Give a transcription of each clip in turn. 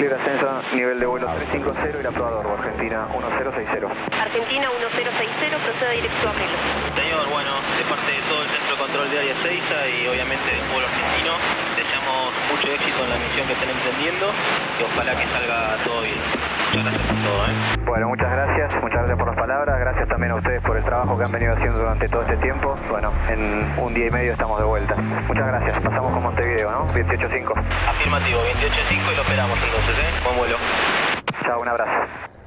Libre ascenso, nivel de vuelo 350 y la probador, Argentina 1060. Argentina 1060, procede directo a Melo. Señor, bueno, de parte de todo el centro de control de área 6 y obviamente del pueblo argentino, mucho éxito en la misión que estén emprendiendo y ojalá que salga todo bien. Muchas gracias por todo, ¿eh? Bueno, muchas gracias, muchas gracias por las palabras, gracias también a ustedes por el trabajo que han venido haciendo durante todo este tiempo. Bueno, en un día y medio estamos de vuelta. Muchas gracias, pasamos con Montevideo, ¿no? 28.5. Afirmativo, 28.5 y lo esperamos entonces, ¿eh? Buen vuelo. Chao, un abrazo.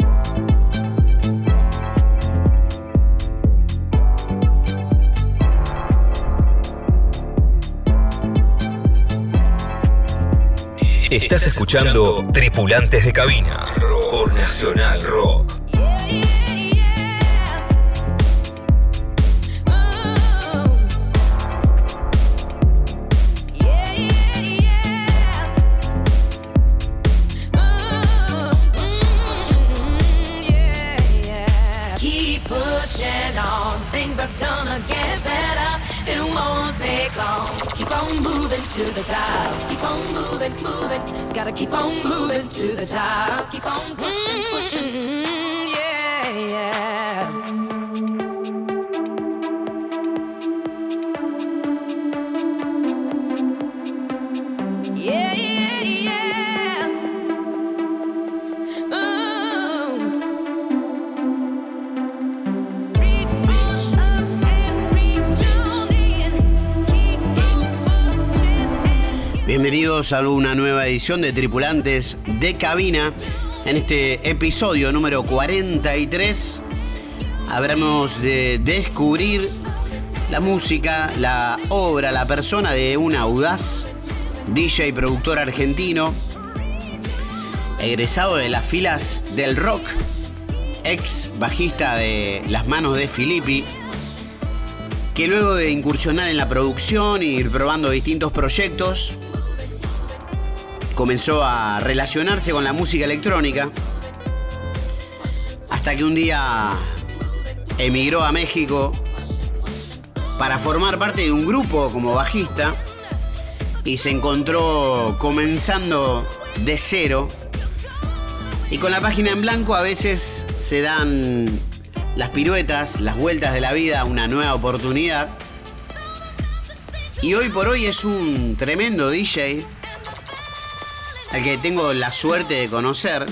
Estás escuchando Tripulantes de Cabina por Nacional Rock. To the top. Keep on moving, moving. Gotta keep on moving to the top. Keep on pushing, pushing. Mm, yeah, yeah. Bienvenidos a una nueva edición de Tripulantes de Cabina. En este episodio número 43 habremos de descubrir la música, la obra, la persona de un audaz DJ y productor argentino, egresado de las filas del rock, ex bajista de Las Manos de Filippi, que luego de incursionar en la producción y ir probando distintos proyectos, comenzó a relacionarse con la música electrónica, hasta que un día emigró a México para formar parte de un grupo como bajista y se encontró comenzando de cero. Y con la página en blanco a veces se dan las piruetas, las vueltas de la vida, una nueva oportunidad. Y hoy por hoy es un tremendo DJ al que tengo la suerte de conocer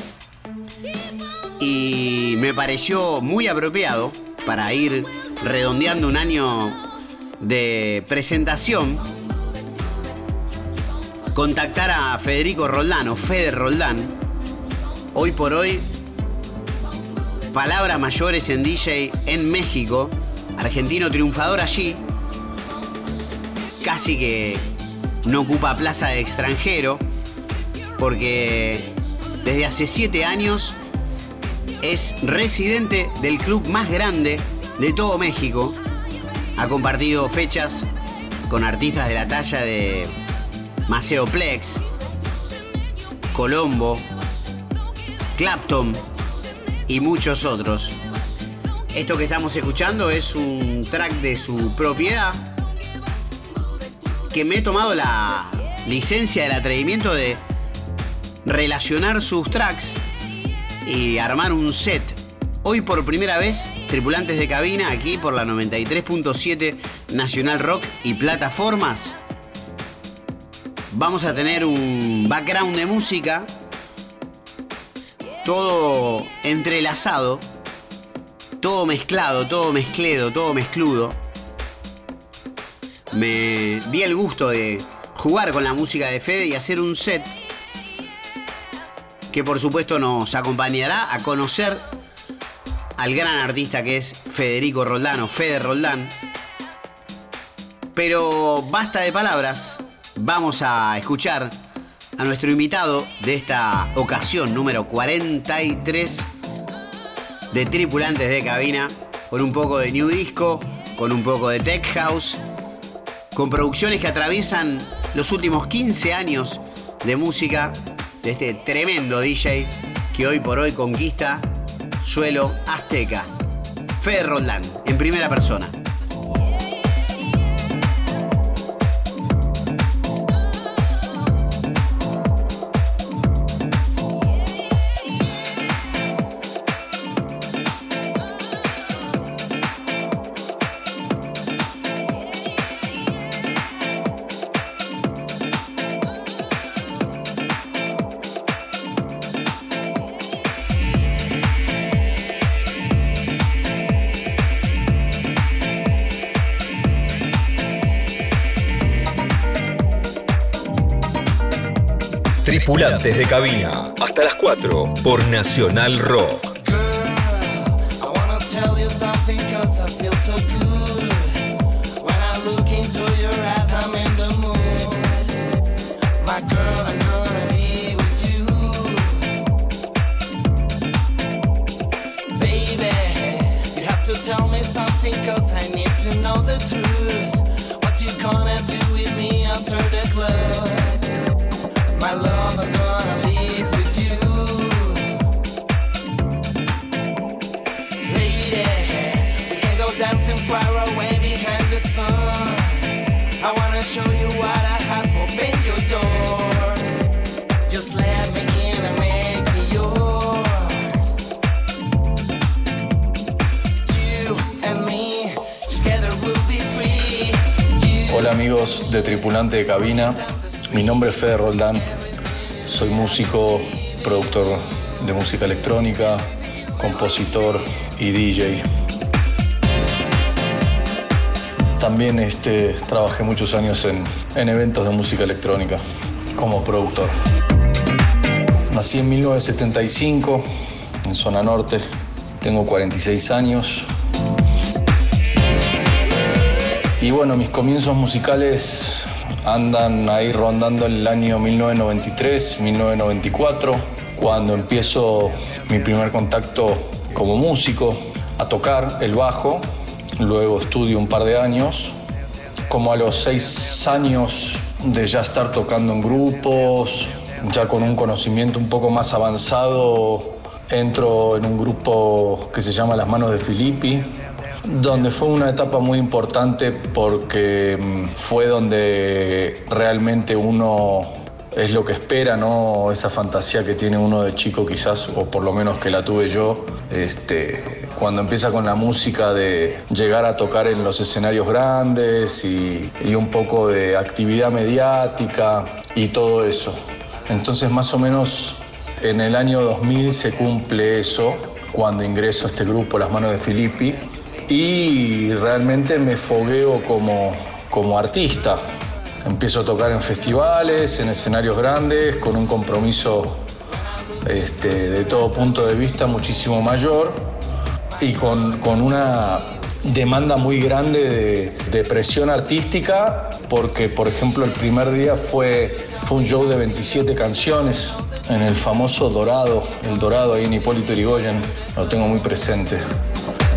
y me pareció muy apropiado para ir redondeando un año de presentación contactar a Federico Roldán o Fede Roldán. Hoy por hoy palabras mayores en DJ en México argentino triunfador allí casi que no ocupa plaza de extranjero porque desde hace siete años es residente del club más grande de todo México. Ha compartido fechas con artistas de la talla de Maceo Plex, Colombo, Clapton y muchos otros. Esto que estamos escuchando es un track de su propiedad que me he tomado la licencia del atrevimiento de relacionar sus tracks y armar un set. Hoy por primera vez, tripulantes de cabina aquí por la 93.7 Nacional Rock y plataformas. Vamos a tener un background de música, todo entrelazado, todo mezclado, todo mezcledo, todo mezcludo. Me di el gusto de jugar con la música de Fede y hacer un set que por supuesto nos acompañará a conocer al gran artista que es Federico Roldán o Fede Roldán. Pero basta de palabras, vamos a escuchar a nuestro invitado de esta ocasión número 43 de Tripulantes de Cabina, con un poco de New Disco, con un poco de Tech House, con producciones que atraviesan los últimos 15 años de música de este tremendo DJ que hoy por hoy conquista suelo azteca. Fede Roldán, en primera persona. Tripulantes de cabina. Hasta las 4 por Nacional Rock. Tell me something cause I need to know the truth. What you gonna do with me after the? De Tripulante de Cabina, mi nombre es Fede Roldán, soy músico, productor de música electrónica, compositor y DJ. También este, trabajé muchos años en, en eventos de música electrónica como productor. Nací en 1975 en zona norte, tengo 46 años, y bueno, mis comienzos musicales andan ahí rondando el año 1993, 1994, cuando empiezo mi primer contacto como músico a tocar el bajo. Luego estudio un par de años. Como a los seis años de ya estar tocando en grupos, ya con un conocimiento un poco más avanzado, entro en un grupo que se llama Las Manos de Filippi, donde fue una etapa muy importante porque mm, fue donde realmente uno es lo que espera, ¿no? Esa fantasía que tiene uno de chico quizás, o por lo menos que la tuve yo, este, cuando empieza con la música de llegar a tocar en los escenarios grandes y, y un poco de actividad mediática y todo eso. Entonces más o menos en el año 2000 se cumple eso, cuando ingreso a este grupo Las Manos de Filippi, y realmente me fogueo como, como artista. Empiezo a tocar en festivales, en escenarios grandes, con un compromiso este, de todo punto de vista muchísimo mayor y con, con una demanda muy grande de, presión artística, porque por ejemplo el primer día fue, fue un show de 27 canciones en el famoso Dorado, el Dorado ahí en Hipólito Yrigoyen, lo tengo muy presente.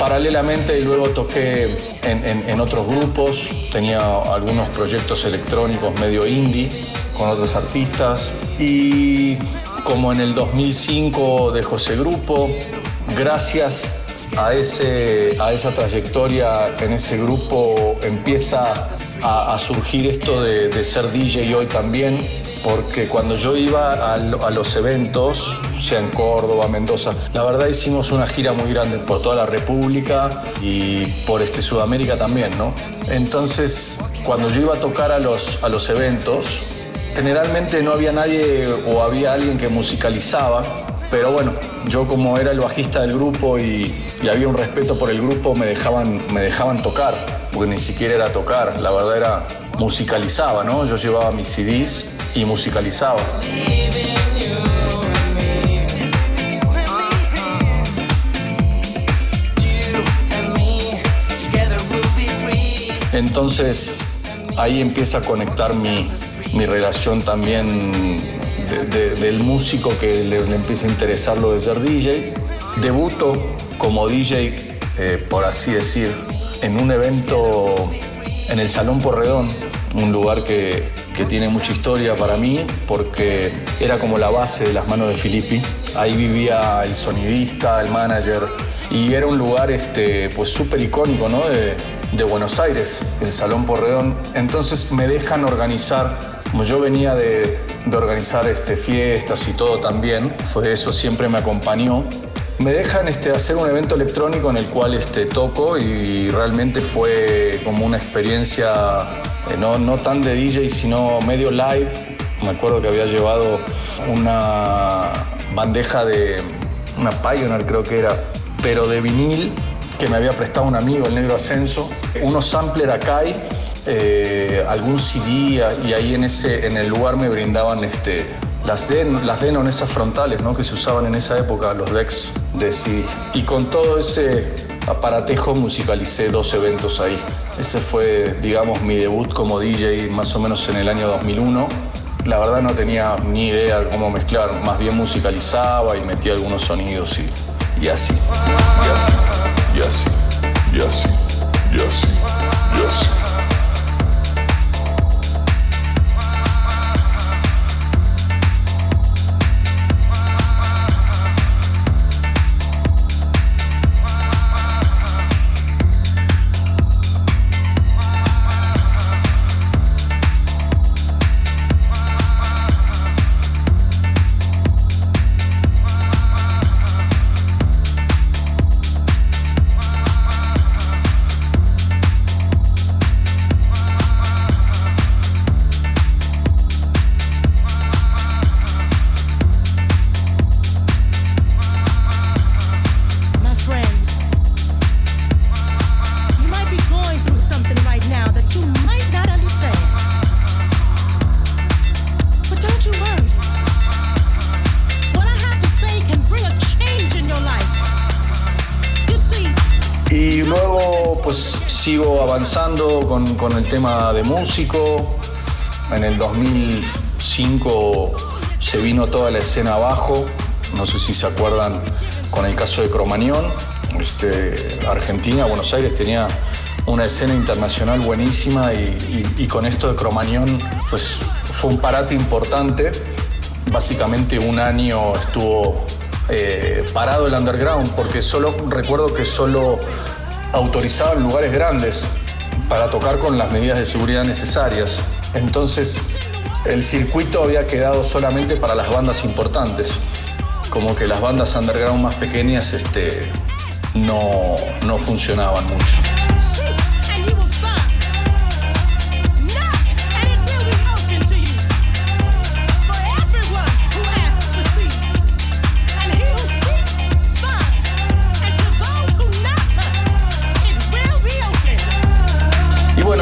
paralelamente y luego toqué en, otros grupos, tenía algunos proyectos electrónicos medio indie con otros artistas. Y como en el 2005 dejó ese grupo, gracias a, ese, a esa trayectoria en ese grupo empieza a, a surgir esto de, de ser DJ hoy también, porque cuando yo iba a, a los eventos, sea en Córdoba, Mendoza, la verdad hicimos una gira muy grande por toda la República y por este Sudamérica también, ¿no? Entonces, cuando yo iba a tocar a los, a los eventos, generalmente no había nadie o había alguien que musicalizaba, pero bueno, yo como era el bajista del grupo y, y había un respeto por el grupo, me dejaban, me dejaban tocar, porque ni siquiera era tocar, la verdad era musicalizaba, ¿no? Yo llevaba mis CDs y musicalizaba. Entonces ahí empieza a conectar mi, mi relación también de- de- del músico que le, le empieza a interesar lo de ser DJ. Debuto como DJ, eh, por así decir, en un evento en el Salón Porredón, un lugar que, que tiene mucha historia para mí porque era como la base de las manos de Filippi. Ahí vivía el sonidista, el manager y era un lugar este, pues súper icónico ¿no? de, de Buenos Aires, el Salón Porredón. Entonces me dejan organizar, como yo venía de, de organizar este, fiestas y todo también, fue eso, siempre me acompañó. me dejan este, hacer un evento electrónico en el cual este, toco y realmente fue como una experiencia eh, no, no tan de DJ, sino medio live. Me acuerdo que había llevado una bandeja de una Pioneer, creo que era, pero de vinil que me había prestado un amigo, el Negro Ascenso, unos sampler Akai, eh, algún CD y ahí en, ese, en el lugar me brindaban este, las, den, las Denon, esas frontales ¿no? que se usaban en esa época, los decks de CD. Y con todo ese aparatejo musicalicé dos eventos ahí. Ese fue, digamos, mi debut como DJ más o menos en el año 2001. La verdad no tenía ni idea cómo mezclar, más bien musicalizaba y metía algunos sonidos y, y así, y así. Yes. Yes. Yes. Yes. con, el tema de músico. En el 2005 se vino toda la escena abajo. No sé si se acuerdan con el caso de Cromañón. Este, Argentina, Buenos Aires tenía una escena internacional buenísima y, con esto de Cromañón pues fue un parate importante. Básicamente un año estuvo eh, parado el underground porque solo recuerdo que solo autorizaban lugares grandes para tocar con las medidas de seguridad necesarias. Entonces, el circuito había quedado solamente para las bandas importantes. Como que las bandas underground más pequeñas este, no, no funcionaban mucho.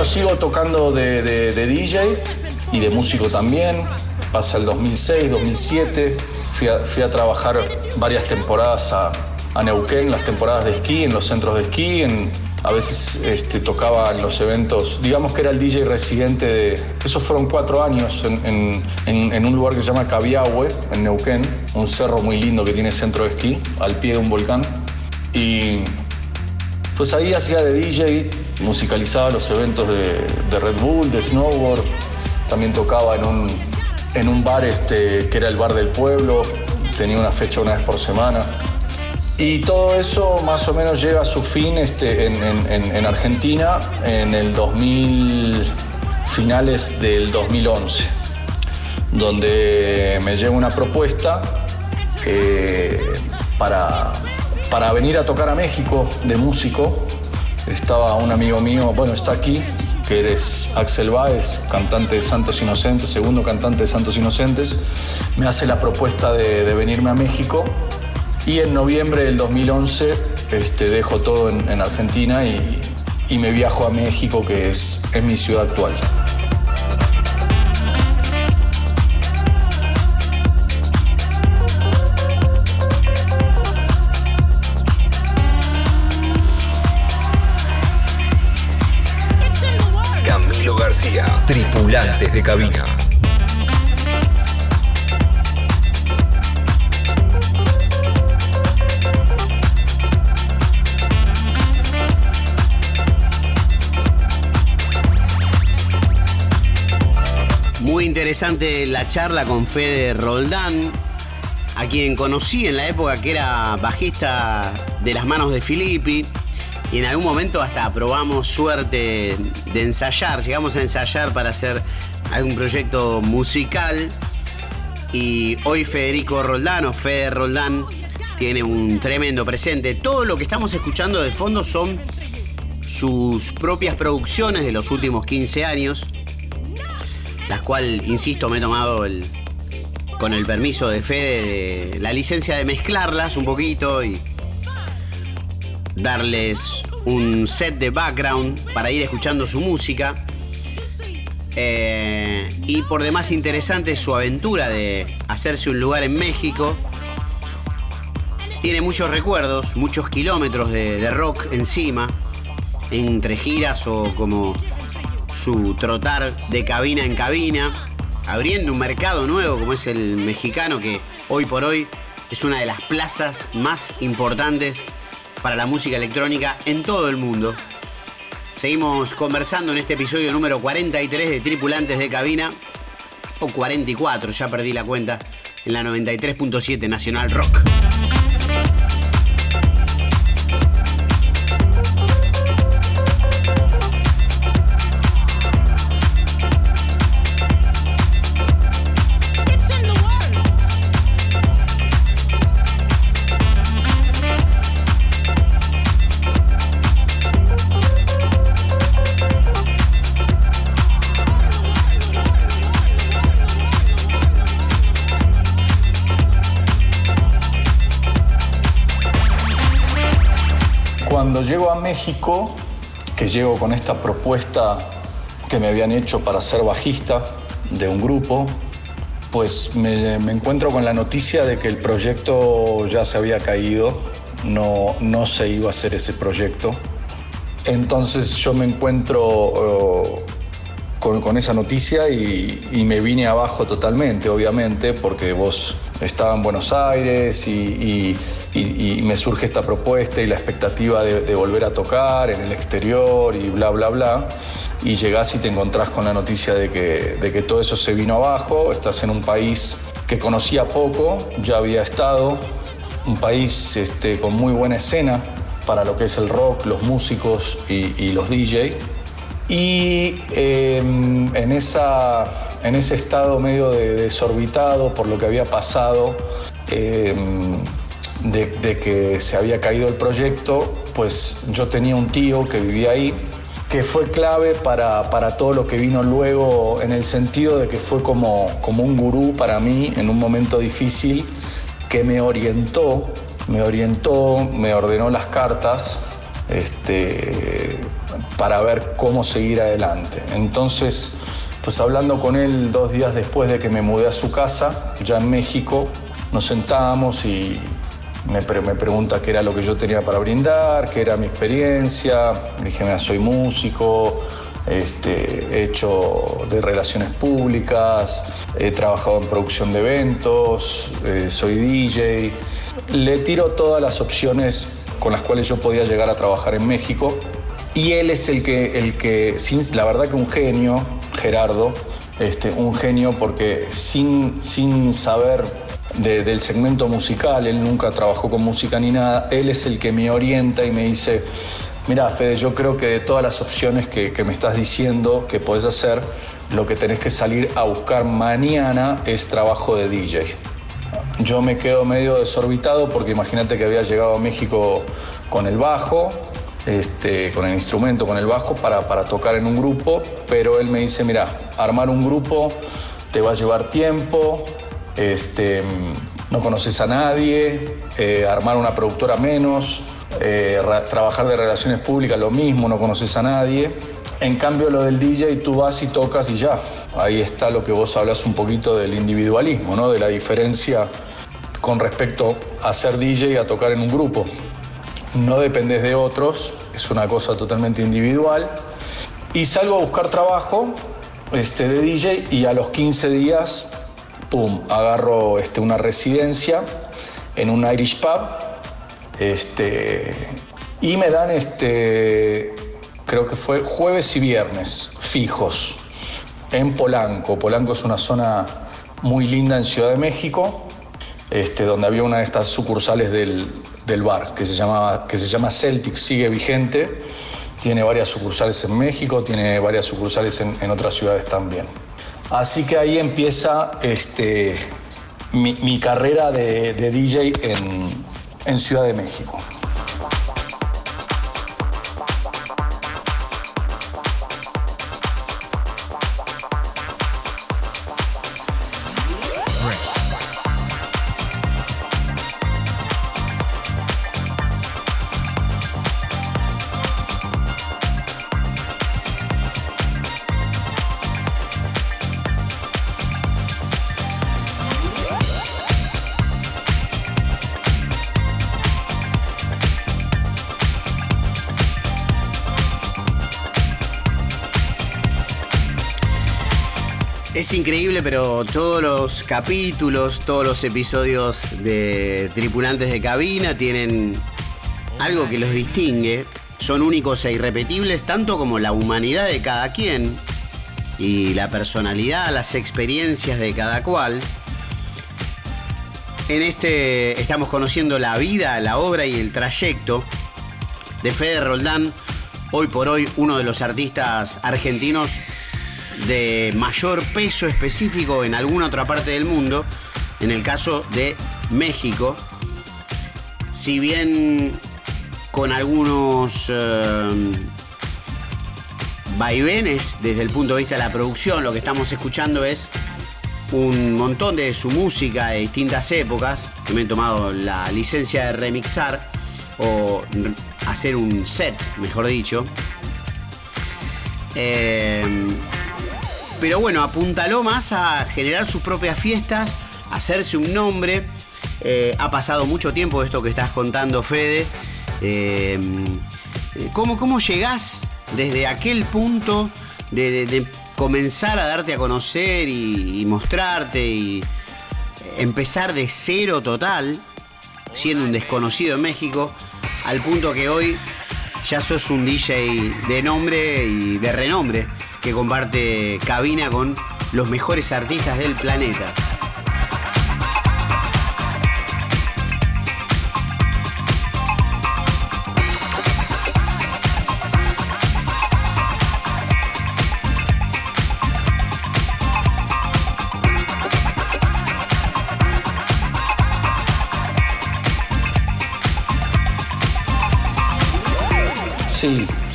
Sigo tocando de, DJ y de músico también. Pasa el 2006, 2007. Fui a, trabajar varias temporadas a, Neuquén, las temporadas de esquí, en los centros de esquí. a veces este, tocaba en los eventos. Digamos que era el DJ residente de. Esos fueron cuatro años en, en un lugar que se llama Cabiahue, en Neuquén. Un cerro muy lindo que tiene centro de esquí, al pie de un volcán. Y pues ahí hacía de DJ, musicalizaba los eventos de, Red Bull, de snowboard, también tocaba en un, en un bar este, que era el bar del pueblo, tenía una fecha una vez por semana. Y todo eso más o menos llega a su fin este, en, Argentina en el 2000, finales del 2011, donde me llega una propuesta eh, para, para venir a tocar a México de músico. Estaba un amigo mío, bueno, está aquí, que eres Axel Báez, cantante de Santos Inocentes, segundo cantante de Santos Inocentes. Me hace la propuesta de, venirme a México y en noviembre del 2011 este, dejo todo en, Argentina y, y, me viajo a México, que es, es mi ciudad actual. Cabina. Muy interesante la charla con Fede Roldán, a quien conocí en la época que era bajista de las manos de Filippi y en algún momento hasta probamos suerte de ensayar, llegamos a ensayar para hacer algún proyecto musical y hoy Federico Roldán o Fede Roldán tiene un tremendo presente. Todo lo que estamos escuchando de fondo son sus propias producciones de los últimos 15 años, las cuales, insisto, me he tomado el, con el permiso de Fede de la licencia de mezclarlas un poquito y darles un set de background para ir escuchando su música. Eh, y por demás interesante su aventura de hacerse un lugar en México. Tiene muchos recuerdos, muchos kilómetros de, de rock encima, entre giras o como su trotar de cabina en cabina, abriendo un mercado nuevo como es el mexicano que hoy por hoy es una de las plazas más importantes para la música electrónica en todo el mundo. Seguimos conversando en este episodio número 43 de Tripulantes de Cabina, o 44, ya perdí la cuenta, en la 93.7 Nacional Rock. México, que llego con esta propuesta que me habían hecho para ser bajista de un grupo, pues me, me encuentro con la noticia de que el proyecto ya se había caído, no, no se iba a hacer ese proyecto. Entonces yo me encuentro eh, con, con esa noticia y, y me vine abajo totalmente, obviamente, porque vos estaba en Buenos Aires y, me surge esta propuesta y la expectativa de, volver a tocar en el exterior y bla, bla, bla. Y llegás y te encontrás con la noticia de que, de que todo eso se vino abajo, estás en un país que conocía poco, ya había estado, un país este, con muy buena escena para lo que es el rock, los músicos y, los DJ. Y eh, en, esa, en ese estado medio de, desorbitado por lo que había pasado, de, de que se había caído el proyecto, pues yo tenía un tío que vivía ahí, que fue clave para, para todo lo que vino luego, en el sentido de que fue como, como un gurú para mí en un momento difícil, que me orientó, me orientó, me ordenó las cartas este, para ver cómo seguir adelante. Entonces, pues hablando con él dos días después de que me mudé a su casa, ya en México, nos sentamos y me, pre- me pregunta qué era lo que yo tenía para brindar, qué era mi experiencia. Le dije, mira, soy músico, este, he hecho de relaciones públicas, he trabajado en producción de eventos, eh, soy DJ. Le tiro todas las opciones con las cuales yo podía llegar a trabajar en México. Y él es el que, el que la verdad que un genio, Gerardo, este, un genio porque sin, sin saber de- del segmento musical, él nunca trabajó con música ni nada, él es el que me orienta y me dice, mira Fede, yo creo que de todas las opciones que, que me estás diciendo que podés hacer, lo que tenés que salir a buscar mañana es trabajo de DJ. Yo me quedo medio desorbitado porque imagínate que había llegado a México con el bajo, este, con el instrumento, con el bajo, para, para tocar en un grupo, pero él me dice, mira, armar un grupo te va a llevar tiempo, este, no conoces a nadie, eh, armar una productora menos, eh, ra- trabajar de relaciones públicas lo mismo, no conoces a nadie. En cambio, lo del DJ, tú vas y tocas y ya. Ahí está lo que vos hablas un poquito del individualismo, ¿no? De la diferencia con respecto a ser DJ y a tocar en un grupo. No dependes de otros, es una cosa totalmente individual. Y salgo a buscar trabajo este, de DJ y a los 15 días, pum, agarro este, una residencia en un Irish pub. Este, y me dan, este, creo que fue jueves y viernes, fijos, en Polanco. Polanco es una zona muy linda en Ciudad de México, este, donde había una de estas sucursales del, del bar que se, llamaba, que se llama Celtic, sigue vigente. Tiene varias sucursales en México, tiene varias sucursales en, en otras ciudades también. Así que ahí empieza este, mi, mi carrera de, de DJ en, en Ciudad de México. Es increíble, pero todos los capítulos, todos los episodios de Tripulantes de Cabina tienen algo que los distingue. Son únicos e irrepetibles, tanto como la humanidad de cada quien y la personalidad, las experiencias de cada cual. En este estamos conociendo la vida, la obra y el trayecto de Fede Roldán, hoy por hoy uno de los artistas argentinos de mayor peso específico en alguna otra parte del mundo, en el caso de México, si bien con algunos eh, vaivenes desde el punto de vista de la producción, lo que estamos escuchando es un montón de su música de distintas épocas, que me he tomado la licencia de remixar o hacer un set, mejor dicho. Eh, pero bueno, apuntaló más a generar sus propias fiestas, hacerse un nombre. Eh, ha pasado mucho tiempo esto que estás contando, Fede. Eh, ¿cómo, ¿Cómo llegás desde aquel punto de, comenzar a darte a conocer y, y, mostrarte y empezar de cero total, siendo un desconocido en México, al punto que hoy ya sos un DJ de nombre y de renombre? Que comparte cabina con los mejores artistas del planeta.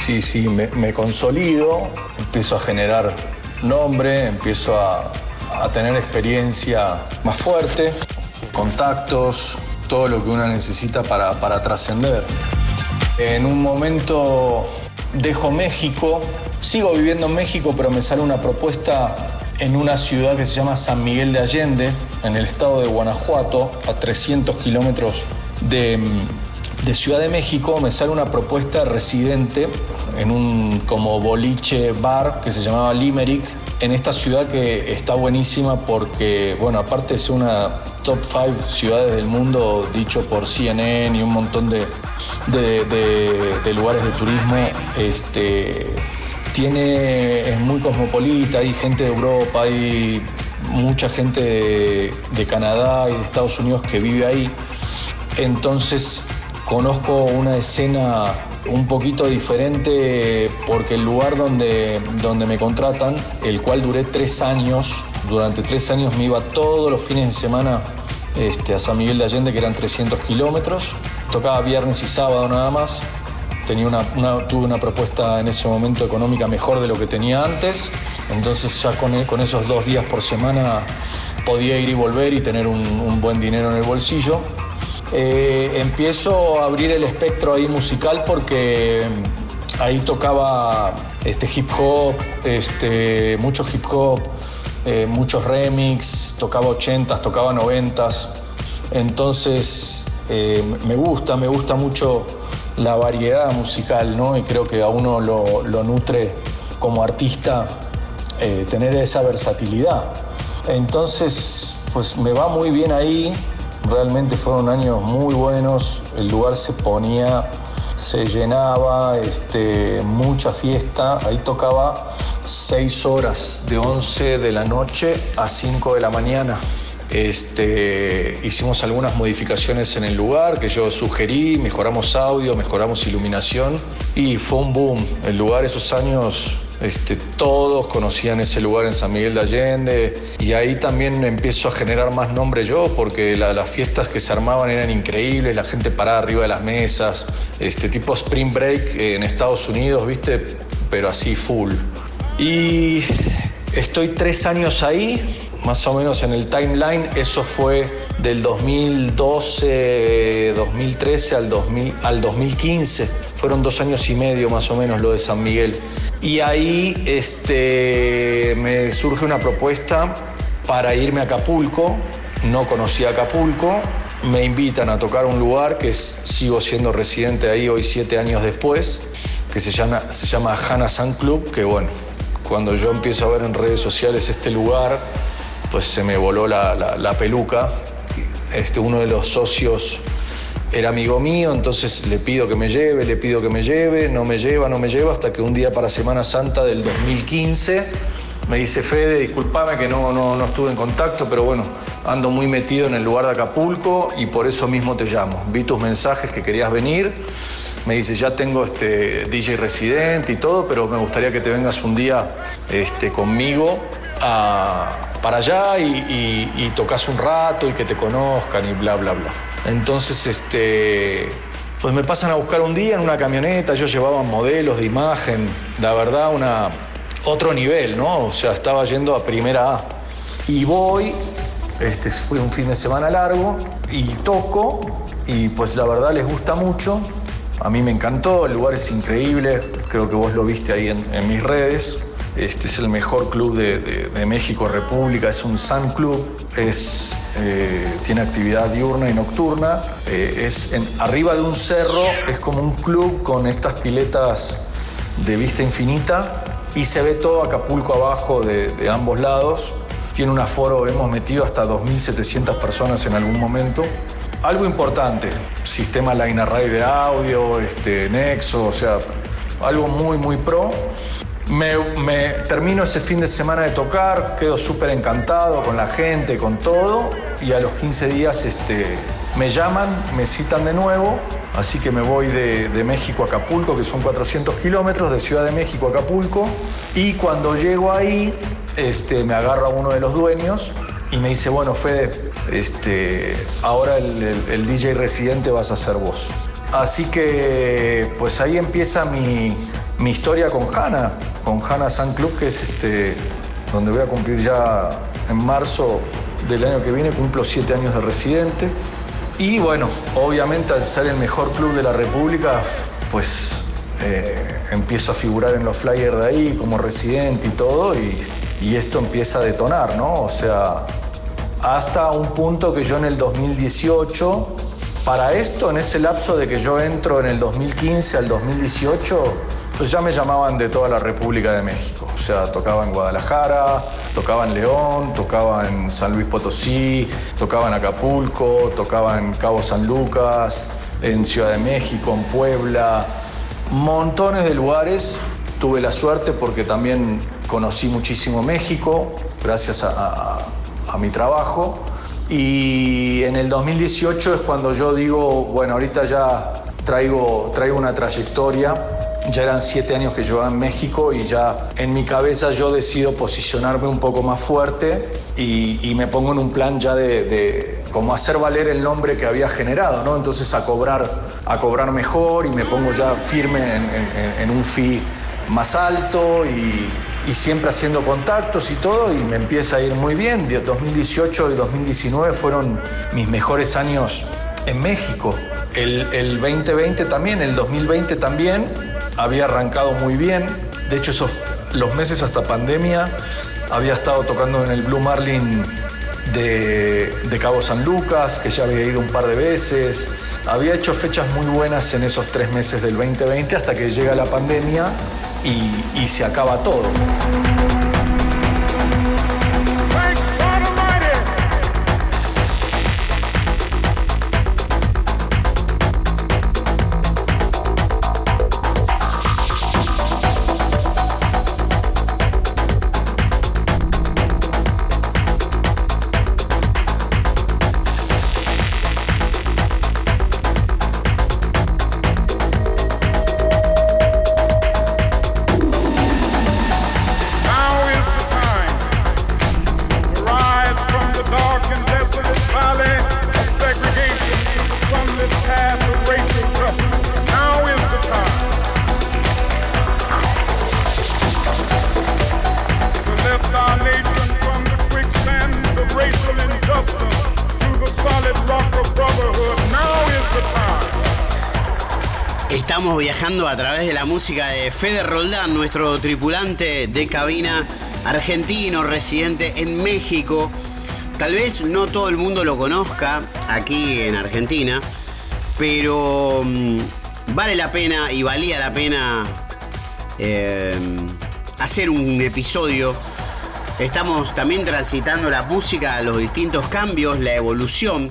Sí, sí, me, consolido, empiezo a generar nombre, empiezo a, tener experiencia más fuerte, contactos, todo lo que uno necesita para, para trascender. En un momento dejo México, sigo viviendo en México, pero me sale una propuesta en una ciudad que se llama San Miguel de Allende, en el estado de Guanajuato, a 300 kilómetros de, de Ciudad de México me sale una propuesta residente en un como boliche bar que se llamaba Limerick en esta ciudad que está buenísima porque, bueno, aparte es una top 5 ciudades del mundo dicho por CNN y un montón de, de, lugares de turismo, este, tiene, es muy cosmopolita, hay gente de Europa, hay mucha gente de, de Canadá y de Estados Unidos que vive ahí. Entonces conozco una escena un poquito diferente porque el lugar donde, donde me contratan, el cual duré tres años, durante tres años me iba todos los fines de semana este, a San Miguel de Allende, que eran 300 kilómetros. Tocaba viernes y sábado nada más. Tenía una, tuve una propuesta en ese momento económica mejor de lo que tenía antes. Entonces ya con, con esos dos días por semana podía ir y volver y tener un, un buen dinero en el bolsillo. Eh, empiezo a abrir el espectro ahí musical porque ahí tocaba este hip hop, este, mucho hip hop, eh, muchos remix, tocaba 80s, tocaba 90s. Entonces eh, me gusta, me gusta mucho la variedad musical, ¿no? Y creo que a uno lo, lo nutre como artista tener esa versatilidad. Entonces, pues me va muy bien ahí, Realmente fueron años muy buenos, el lugar se ponía, se llenaba, este, mucha fiesta, ahí tocaba seis horas, de 11 de la noche a 5 de la mañana. Este, hicimos algunas modificaciones en el lugar que yo sugerí, mejoramos audio, mejoramos iluminación y fue un boom. El lugar esos años Este, todos conocían ese lugar en San Miguel de Allende y ahí también empiezo a generar más nombre yo porque las fiestas que se armaban eran increíbles, la gente parada arriba de las mesas, este tipo Spring Break en Estados Unidos, viste, pero así full. Y estoy tres años ahí, más o menos en el timeline, eso fue del 2012, 2013 al, 2000, al 2015. Fueron dos años y medio más o menos lo de San Miguel. Y ahí este, me surge una propuesta para irme a Acapulco. No conocía Acapulco. Me invitan a tocar un lugar que sigo siendo residente ahí hoy siete años después, que se llama, se llama Hana Sun Club, que bueno, cuando yo empiezo a ver en redes sociales este lugar, pues se me voló la, peluca. Este, uno de los socios era amigo mío, entonces le pido que me lleve, le pido que me lleve, no me lleva, no me lleva, hasta que un día para Semana Santa del 2015 me dice Fede, discúlpame que no, no, no, estuve en contacto, pero bueno, ando muy metido en el lugar de Acapulco y por eso mismo te llamo. Vi tus mensajes que querías venir, me dice, ya tengo este DJ residente y todo, pero me gustaría que te vengas un día este, conmigo para allá y, y, tocas un rato y que te conozcan y bla, bla, bla. Entonces, este, pues me pasan a buscar un día en una camioneta, yo llevaba modelos de imagen, la verdad, una, otro nivel, ¿no? O sea, estaba yendo a primera A. Y voy, este fue un fin de semana largo, y toco, y pues la verdad les gusta mucho. A mí me encantó, el lugar es increíble, creo que vos lo viste ahí en mis redes. Este es el mejor club de, México República, es un Sun Club, es, eh, tiene actividad diurna y nocturna, eh, es en, arriba de un cerro, es como un club con estas piletas de vista infinita y se ve todo Acapulco abajo de, ambos lados. Tiene un aforo, hemos metido hasta 2.700 personas en algún momento. Algo importante, sistema Line Array de audio, este, Nexo, o sea, algo muy, muy pro. Me, termino ese fin de semana de tocar, quedo súper encantado con la gente, con todo, y a los 15 días este, me llaman, me citan de nuevo, así que me voy de, México a Acapulco, que son 400 kilómetros, de Ciudad de México a Acapulco, y cuando llego ahí, este, me agarra uno de los dueños y me dice, bueno, Fede, este, ahora el, el DJ residente vas a ser vos. Así que pues ahí empieza mi, mi historia con Hanna, con Hanna Sun Club, que es este, donde voy a cumplir ya en marzo del año que viene, cumplo siete años de residente. Y bueno, obviamente al ser el mejor club de la República, pues eh, empiezo a figurar en los flyers de ahí como residente y todo, y esto empieza a detonar, ¿no? O sea, hasta un punto que yo en el 2018 para esto, en ese lapso de que yo entro en el 2015 al 2018, pues ya me llamaban de toda la República de México. O sea, tocaba en Guadalajara, tocaba en León, tocaba en San Luis Potosí, tocaba en Acapulco, tocaba en Cabo San Lucas, en Ciudad de México, en Puebla, montones de lugares. Tuve la suerte porque también conocí muchísimo México gracias a, a mi trabajo y en el 2018 es cuando yo digo, bueno, ahorita ya traigo, traigo una trayectoria. Ya eran siete años que llevaba en México y ya en mi cabeza yo decido posicionarme un poco más fuerte y, me pongo en un plan ya de, de, como hacer valer el nombre que había generado, ¿no? Entonces a cobrar, a cobrar mejor y me pongo ya firme en, en un fee más alto y, y siempre haciendo contactos y todo, y me empieza a ir muy bien. 2018 y 2019 fueron mis mejores años en México. El, el 2020 también, el 2020 también, había arrancado muy bien. De hecho, esos, los meses hasta pandemia, había estado tocando en el Blue Marlin de, de, Cabo San Lucas, que ya había ido un par de veces. Había hecho fechas muy buenas en esos tres meses del 2020 hasta que llega la pandemia y, se acaba todo. Música de Fede Roldán, nuestro tripulante de cabina argentino, residente en México. Tal vez no todo el mundo lo conozca aquí en Argentina, pero mm, vale la pena y valía la pena eh, hacer un episodio. Estamos también transitando la música, los distintos cambios, la evolución.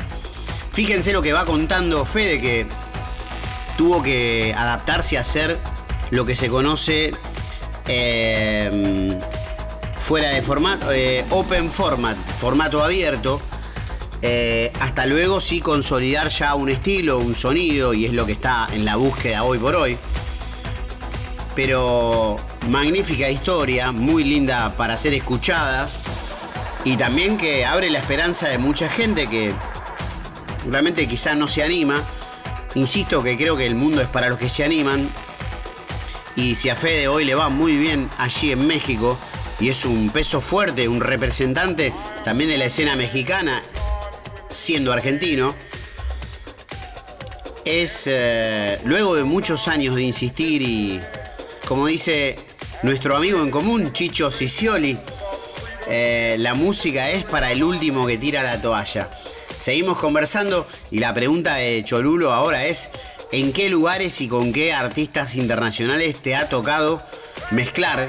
Fíjense lo que va contando Fede, que tuvo que adaptarse a hacer lo que se conoce eh, fuera de formato, eh, open format, formato abierto. Eh, hasta luego sí consolidar ya un estilo, un sonido, y es lo que está en la búsqueda hoy por hoy. Pero magnífica historia, muy linda para ser escuchada. Y también que abre la esperanza de mucha gente que realmente quizás no se anima. Insisto que creo que el mundo es para los que se animan. Y si a Fede hoy le va muy bien allí en México, y es un peso fuerte, un representante también de la escena mexicana, siendo argentino, es eh, luego de muchos años de insistir y, como dice nuestro amigo en común, Chicho Sicioli, eh, la música es para el último que tira la toalla. Seguimos conversando y la pregunta de Cholulo ahora es, ¿en qué lugares y con qué artistas internacionales te ha tocado mezclar?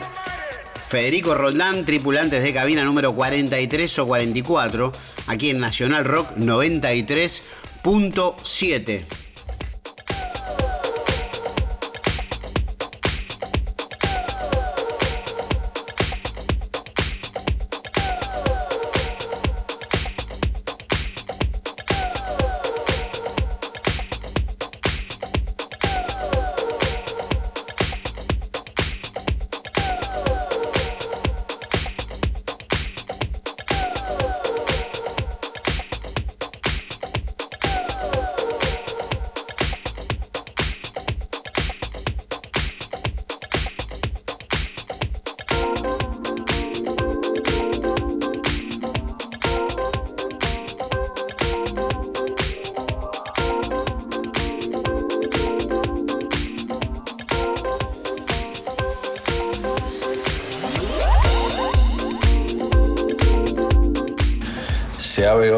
Federico Roldán, tripulantes de cabina número 43 o 44, aquí en Nacional Rock 93.7.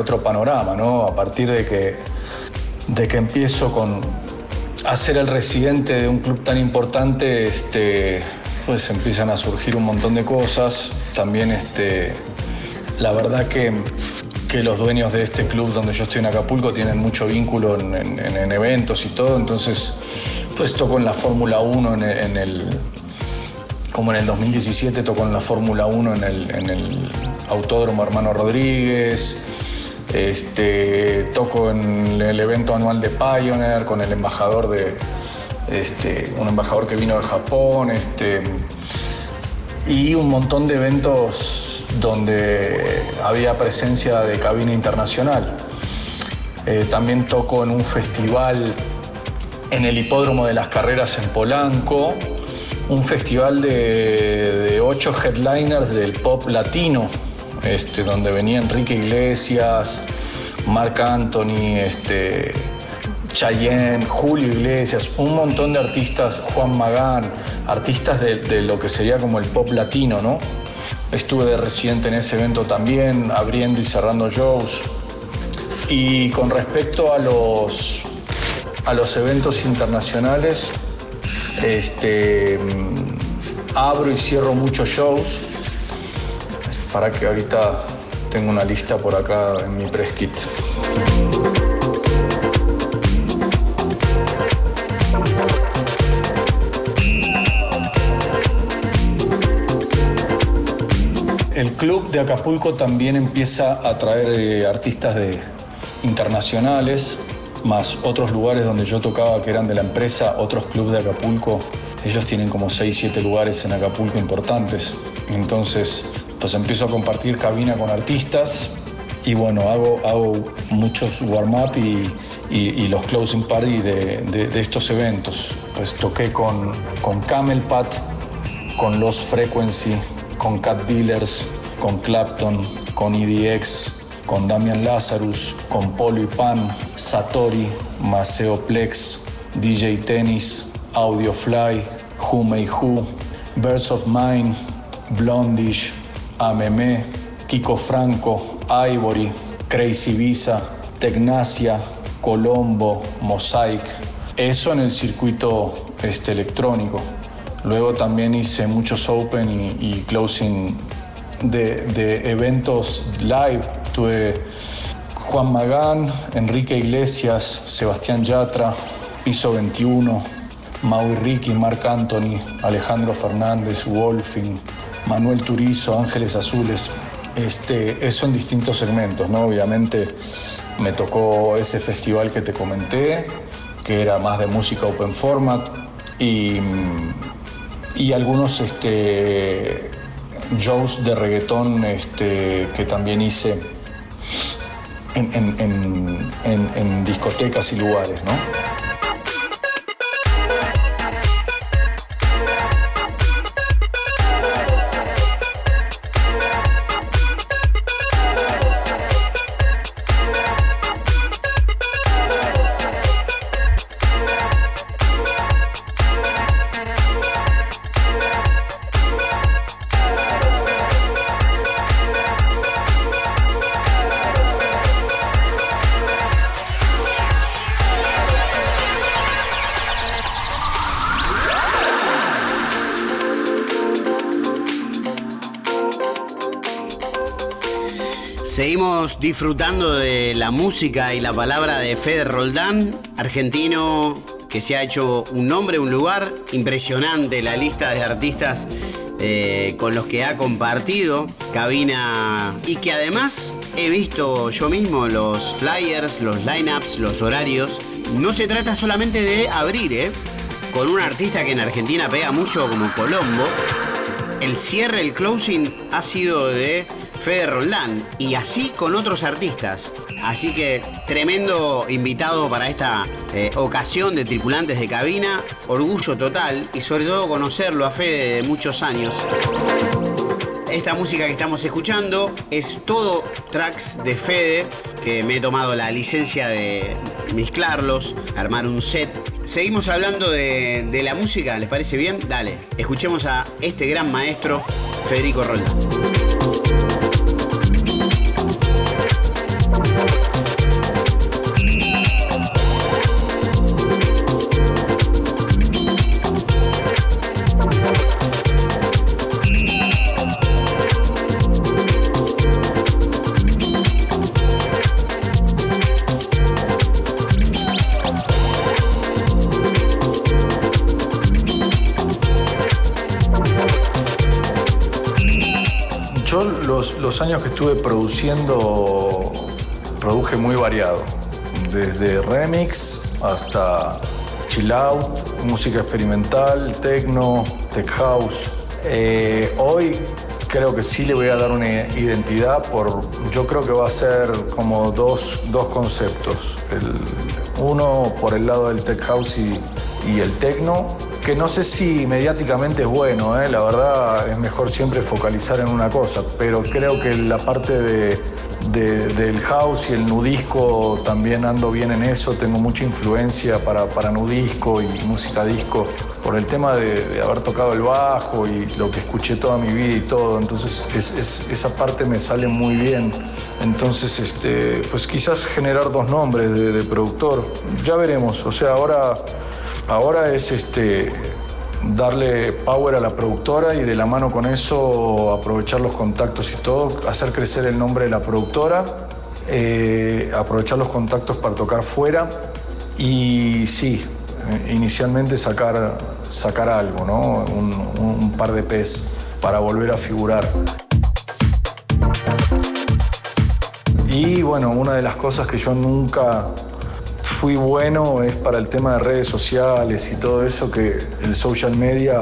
otro panorama, ¿no? A partir de que, de que empiezo con, a ser el residente de un club tan importante, este, pues empiezan a surgir un montón de cosas. También este, la verdad que, que los dueños de este club donde yo estoy en Acapulco tienen mucho vínculo en, en- en eventos y todo, entonces pues toco en la Fórmula 1 en el- como en el 2017 tocó en la Fórmula 1 en el, en el Autódromo Hermano Rodríguez. Este, toco en el evento anual de Pioneer con el embajador de este, un embajador que vino de Japón. Este, y un montón de eventos donde había presencia de cabina internacional. Eh, también toco en un festival en el Hipódromo de las Carreras en Polanco, un festival de, de ocho headliners del pop latino, este, donde venía Enrique Iglesias, Marc Anthony, este, Chayanne, Julio Iglesias, un montón de artistas, Juan Magán, artistas de, lo que sería como el pop latino, ¿no? Estuve de residente en ese evento también, abriendo y cerrando shows. Y con respecto a los, a los eventos internacionales, este, abro y cierro muchos shows. Para que ahorita tengo una lista por acá en mi press kit. El club de Acapulco también empieza a traer eh, artistas de, internacionales, más otros lugares donde yo tocaba que eran de la empresa, otros clubes de Acapulco. Ellos tienen como 6, 7 lugares en Acapulco importantes. Entonces, pues empiezo a compartir cabina con artistas y bueno, hago, hago muchos warm-up y, y- los closing party de, de- estos eventos. Pues toqué con, con Camelpat, con Los Frequency, con Cat Dealers, con Clapton, con EDX, con Damian Lazarus, con Polo y Pan, Satori, Maceo Plex, DJ Tennis, Audiofly, Who May Who, Birds of Mine, Blondish, AMM, Kiko Franco, Ivory, Crazy Visa, Tecnacia, Colombo, Mosaic. Eso en el circuito este, electrónico. Luego también hice muchos open y, closing de, de, eventos live. Tuve Juan Magán, Enrique Iglesias, Sebastián Yatra, Piso 21, Maui Ricky, Marc Anthony, Alejandro Fernández, Wolfing, Manuel Turizo, Ángeles Azules. Este, eso en distintos segmentos, ¿no? Obviamente me tocó ese festival que te comenté, que era más de música open format, y, y algunos este, shows de reggaetón este, que también hice en, en discotecas y lugares, ¿no? Disfrutando de la música y la palabra de Fede Roldán, argentino que se ha hecho un nombre, un lugar impresionante, la lista de artistas eh, con los que ha compartido cabina y que además he visto yo mismo los flyers, los lineups, los horarios. No se trata solamente de abrir, ¿eh? Con un artista que en Argentina pega mucho como Colombo. El cierre, el closing ha sido de Fede Roldán y así con otros artistas. Así que tremendo invitado para esta eh, ocasión de tripulantes de cabina, orgullo total y sobre todo conocerlo a Fede de muchos años. Esta música que estamos escuchando es todo tracks de Fede, que me he tomado la licencia de mezclarlos, armar un set. Seguimos hablando de, de la música, ¿les parece bien? Dale, escuchemos a este gran maestro, Federico Roldán. Los años que estuve produciendo, produje muy variado. Desde remix hasta chill out, música experimental, techno, tech house. Eh, hoy creo que sí le voy a dar una identidad por, yo creo que va a ser como dos, dos conceptos. uno por el lado del tech house y, y el techno que no sé si mediáticamente es bueno, ¿eh? la verdad es mejor siempre focalizar en una cosa, pero creo que la parte de, del house y el nudisco también ando bien en eso, tengo mucha influencia para, para nudisco y música disco por el tema de, haber tocado el bajo y lo que escuché toda mi vida y todo, entonces esa parte me sale muy bien. Entonces, este, pues quizás generar dos nombres de, de productor, ya veremos, o sea, ahora Ahora es este, darle power a la productora y de la mano con eso aprovechar los contactos y todo, hacer crecer el nombre de la productora, eh, aprovechar los contactos para tocar fuera y sí, inicialmente sacar, sacar algo, ¿no? un, par de pez para volver a figurar. Y bueno, una de las cosas que yo nunca fui bueno es para el tema de redes sociales y todo eso, que el social media,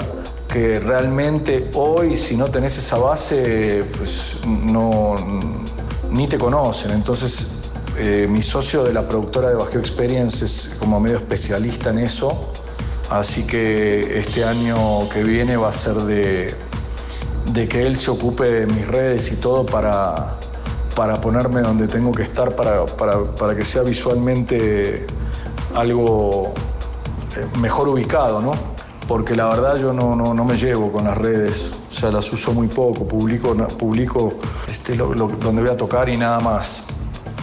que realmente hoy si no tenés esa base, pues no, ni te conocen. Entonces, eh, mi socio de la productora de Bajeo Experience es como medio especialista en eso. Así que este año que viene va a ser de, de que él se ocupe de mis redes y todo para, para ponerme donde tengo que estar para, para, para que sea visualmente algo mejor ubicado, ¿no? Porque la verdad yo no, no, me llevo con las redes, o sea, las uso muy poco, publico, publico este, donde voy a tocar y nada más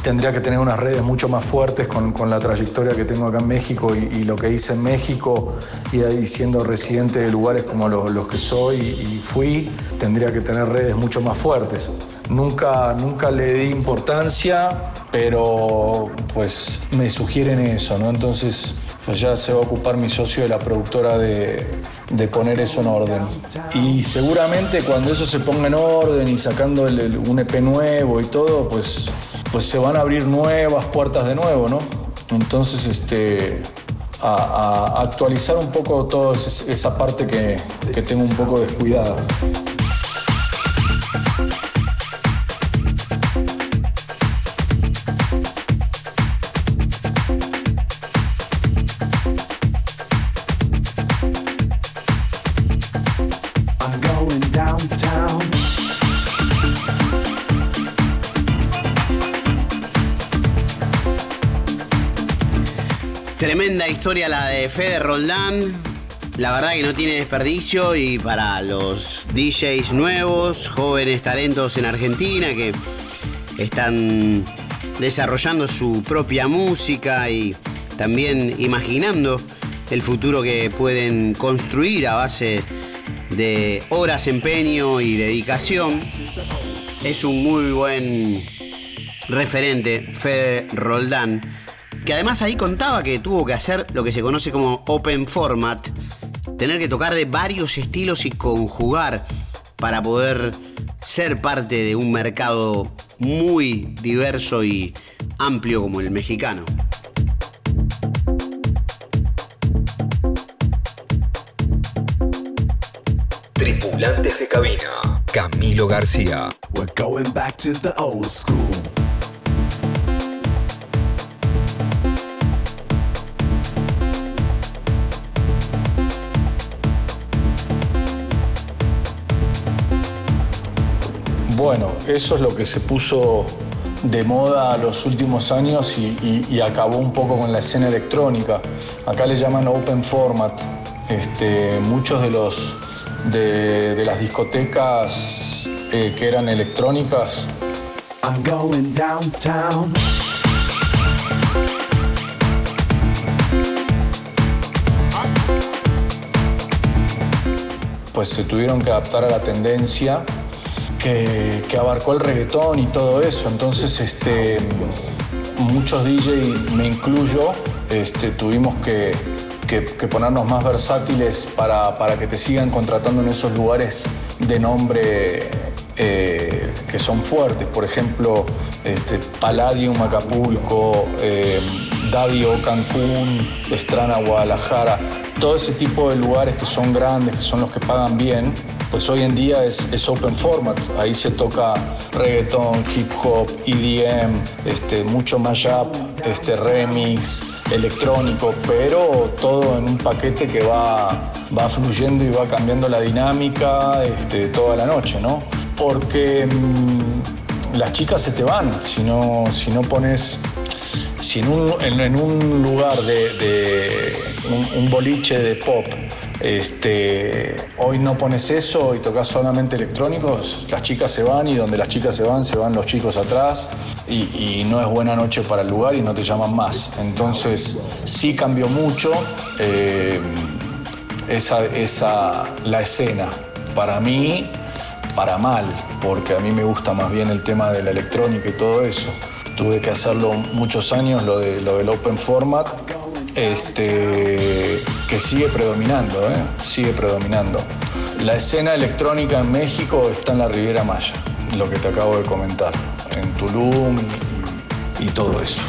tendría que tener unas redes mucho más fuertes con, con la trayectoria que tengo acá en México y, lo que hice en México y, ahí siendo residente de lugares como los, los que soy y, fui, tendría que tener redes mucho más fuertes. Nunca, nunca le di importancia, pero pues me sugieren eso, ¿no? Entonces pues ya se va a ocupar mi socio de la productora de, de poner eso en orden. Y seguramente cuando eso se ponga en orden y sacando un EP nuevo y todo, pues pues se van a abrir nuevas puertas de nuevo, ¿no? Entonces, este, a, actualizar un poco toda esa parte que, que tengo un poco descuidada. Historia la de Fede Roldán. La verdad que no tiene desperdicio y para los DJs nuevos, jóvenes talentos en Argentina que están desarrollando su propia música y también imaginando el futuro que pueden construir a base de horas, empeño y dedicación. Es un muy buen referente, Fede Roldán que además ahí contaba que tuvo que hacer lo que se conoce como open format, tener que tocar de varios estilos y conjugar para poder ser parte de un mercado muy diverso y amplio como el mexicano. Tripulantes de cabina, Camilo García. We're going back to the old school. Bueno, eso es lo que se puso de moda los últimos años y, acabó un poco con la escena electrónica. Acá le llaman open format. Este, muchos de los de, las discotecas eh, que eran electrónicas. Pues se tuvieron que adaptar a la tendencia que, abarcó el reggaetón y todo eso. Entonces, este, muchos DJ, me incluyo, este, tuvimos que, ponernos más versátiles para, que te sigan contratando en esos lugares de nombre eh, que son fuertes. Por ejemplo, este, Palladium Acapulco, eh, Cancún, Estrana Guadalajara, todo ese tipo de lugares que son grandes, que son los que pagan bien pues hoy en día es, open format. Ahí se toca reggaeton, hip hop, EDM, este, mucho mashup, este, remix, electrónico, pero todo en un paquete que va, va fluyendo y va cambiando la dinámica este, toda la noche, ¿no? Porque mm, las chicas se te van si no, si no pones si en un, lugar de, un, boliche de pop este, hoy no pones eso y tocas solamente electrónicos, las chicas se van y donde las chicas se van, se van los chicos atrás y, no es buena noche para el lugar y no te llaman más. Entonces sí cambió mucho eh, esa, esa, la escena. Para mí, para mal, porque a mí me gusta más bien el tema de la electrónica y todo eso. Tuve que hacerlo muchos años, lo, de, lo del open format, este, que sigue predominando, ¿eh? sigue predominando. La escena electrónica en México está en la Riviera Maya, lo que te acabo de comentar, en Tulum y, todo eso.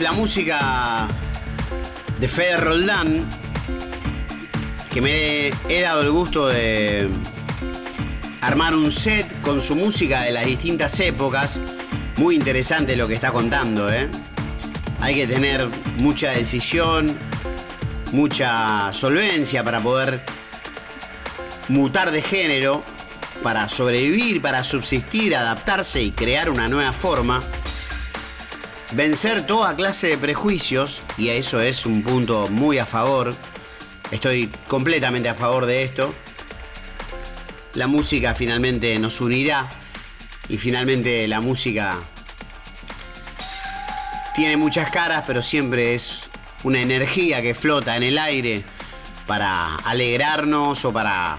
La música de Fede Roldán, que me he dado el gusto de armar un set con su música de las distintas épocas. Muy interesante lo que está contando, ¿eh? Hay que tener mucha decisión, mucha solvencia para poder mutar de género, para sobrevivir, para subsistir, adaptarse y crear una nueva forma. Vencer toda clase de prejuicios, y eso es un punto muy a favor. Estoy completamente a favor de esto. La música finalmente nos unirá y finalmente la música tiene muchas caras, pero siempre es una energía que flota en el aire para alegrarnos o para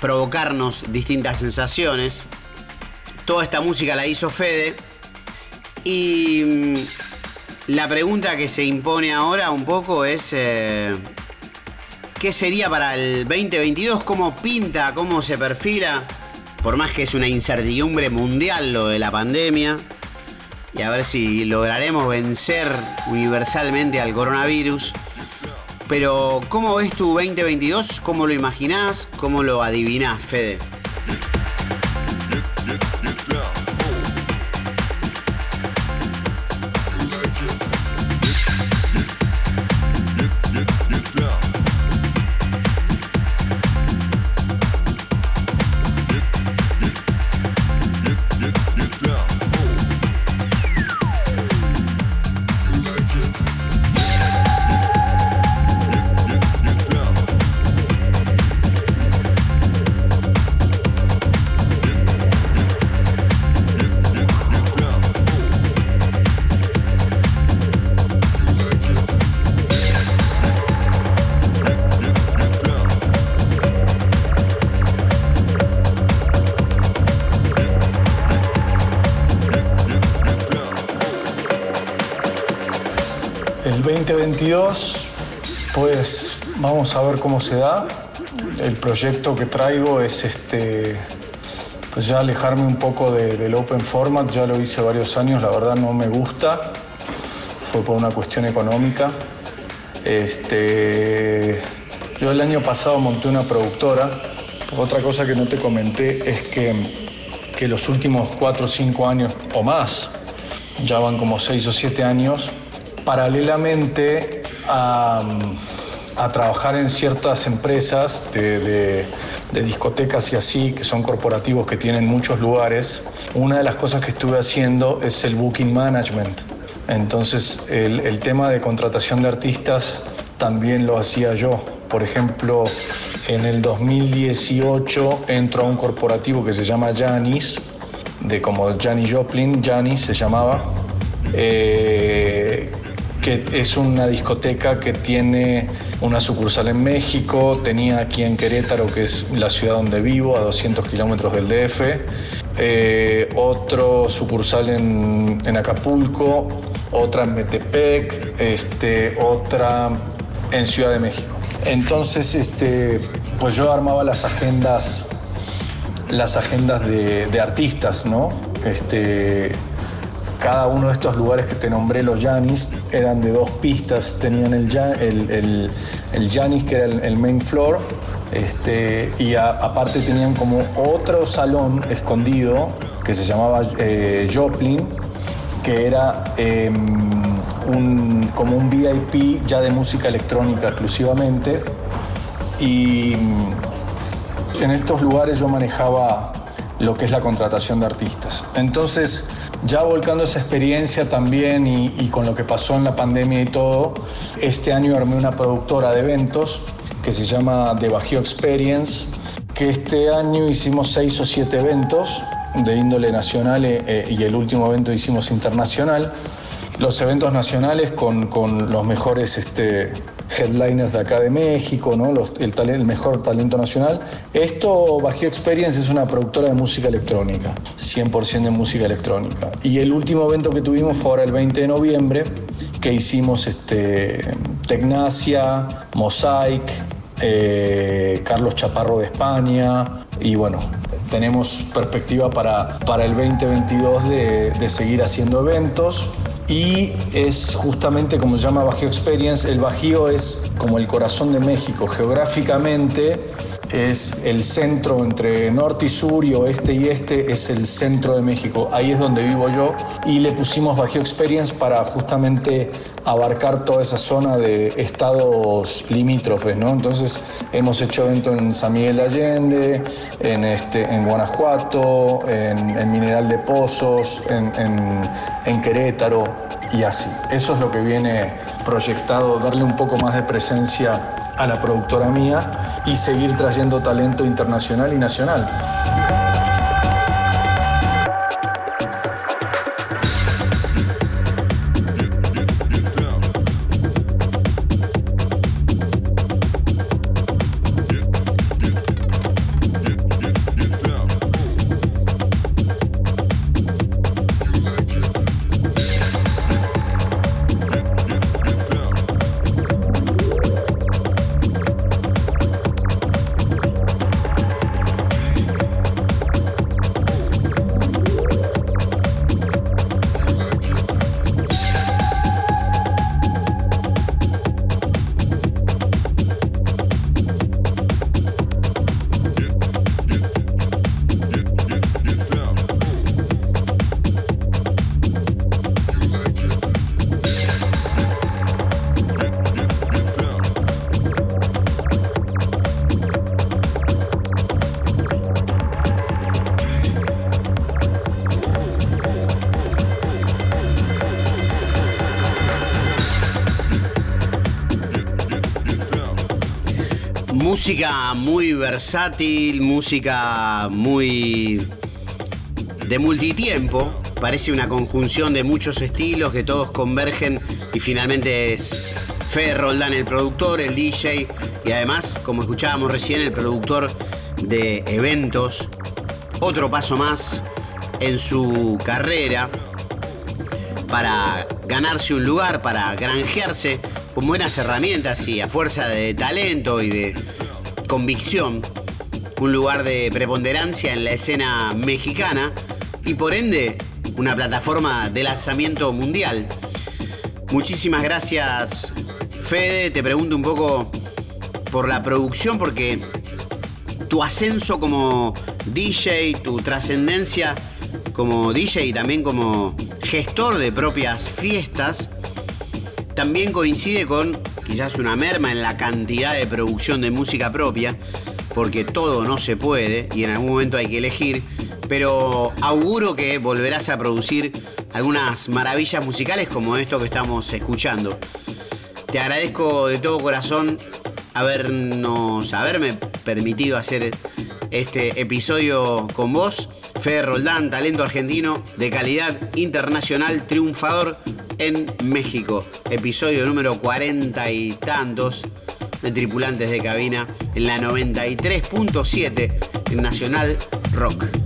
provocarnos distintas sensaciones. Toda esta música la hizo Fede y mm, la pregunta que se impone ahora un poco es eh, ¿qué sería para el 2022? ¿Cómo pinta? ¿Cómo se perfila? Por más que es una incertidumbre mundial lo de la pandemia y a ver si lograremos vencer universalmente al coronavirus. Pero, ¿cómo ves tu 2022? ¿Cómo lo imaginás? ¿Cómo lo adivinás, Fede? El 2022, pues vamos a ver cómo se da. El proyecto que traigo es este, pues ya alejarme un poco de- del open format. Ya lo hice varios años, la verdad no me gusta. Fue por una cuestión económica. Este, yo el año pasado monté una productora. Otra cosa que no te comenté es que, que los últimos 4 o 5 años o más, ya van como 6 o 7 años, paralelamente a, trabajar en ciertas empresas de, discotecas y así, que son corporativos que tienen muchos lugares, una de las cosas que estuve haciendo es el booking management. Entonces el, el tema de contratación de artistas también lo hacía yo. Por ejemplo, en el 2018 entro a un corporativo que se llama Janis, de como Janis Joplin, Janis se llamaba, eh, que es una discoteca que tiene una sucursal en México, tenía aquí en Querétaro, que es la ciudad donde vivo, a 200 kilómetros del DF, eh, otro sucursal en, Acapulco, otra en Metepec, este, otra en Ciudad de México. Entonces, este, pues yo armaba las agendas las agendas de, de artistas, ¿no? Este, cada uno de estos lugares que te nombré, los Yanis, eran de dos pistas. Tenían el, el, que era el, main floor, este, y aparte tenían como otro salón escondido que se llamaba eh, Joplin, que era eh, un, como un VIP ya de música electrónica exclusivamente. Y en estos lugares yo manejaba lo que es la contratación de artistas. Entonces, ya volcando esa experiencia también y, y con lo que pasó en la pandemia y todo, este año armé una productora de eventos que se llama The Bajío Experience, que este año hicimos seis o siete eventos de índole nacional eh, eh, y el último evento hicimos internacional. Los eventos nacionales con, con los mejores este, headliners de acá de México, ¿no? Los- el, el mejor talento nacional. Esto, Bajío Experience, es una productora de música electrónica, 100% de música electrónica. Y el último evento que tuvimos fue ahora el 20 de noviembre, que hicimos este, Tecnacia, Mosaic, eh, Carlos Chaparro de España y bueno, tenemos perspectiva para, para el 2022 de, de seguir haciendo eventos. Y es justamente como se llama Bajío Experience. El Bajío es como el corazón de México. Geográficamente es el centro entre norte y sur y oeste y este, es el centro de México. Ahí es donde vivo yo y le pusimos Bajío Experience para justamente abarcar toda esa zona de estados limítrofes, ¿no? Entonces hemos hecho eventos en San Miguel de Allende, en, este, en Guanajuato, en, Mineral de Pozos, en, en Querétaro y así. Eso es lo que viene proyectado, darle un poco más de presencia a la productora mía y seguir trayendo talento internacional y nacional. Música muy versátil, música muy de multitiempo. Parece una conjunción de muchos estilos que todos convergen y finalmente es Fede Roldán el productor, el DJ y además, como escuchábamos recién, el productor de eventos. Otro paso más en su carrera para ganarse un lugar, para granjearse con buenas herramientas y a fuerza de talento y de convicción, un lugar de preponderancia en la escena mexicana y por ende una plataforma de lanzamiento mundial. Muchísimas gracias Fede, te pregunto un poco por la producción porque tu ascenso como DJ, tu trascendencia como DJ y también como gestor de propias fiestas, también coincide con quizás una merma en la cantidad de producción de música propia, porque todo no se puede y en algún momento hay que elegir, pero auguro que volverás a producir algunas maravillas musicales como esto que estamos escuchando. Te agradezco de todo corazón habernos, haberme permitido hacer este episodio con vos. Fede Roldán, talento argentino de calidad internacional, triunfador en México. Episodio número 40 y tantos de Tripulantes de Cabina en la 93.7 en Nacional Rock.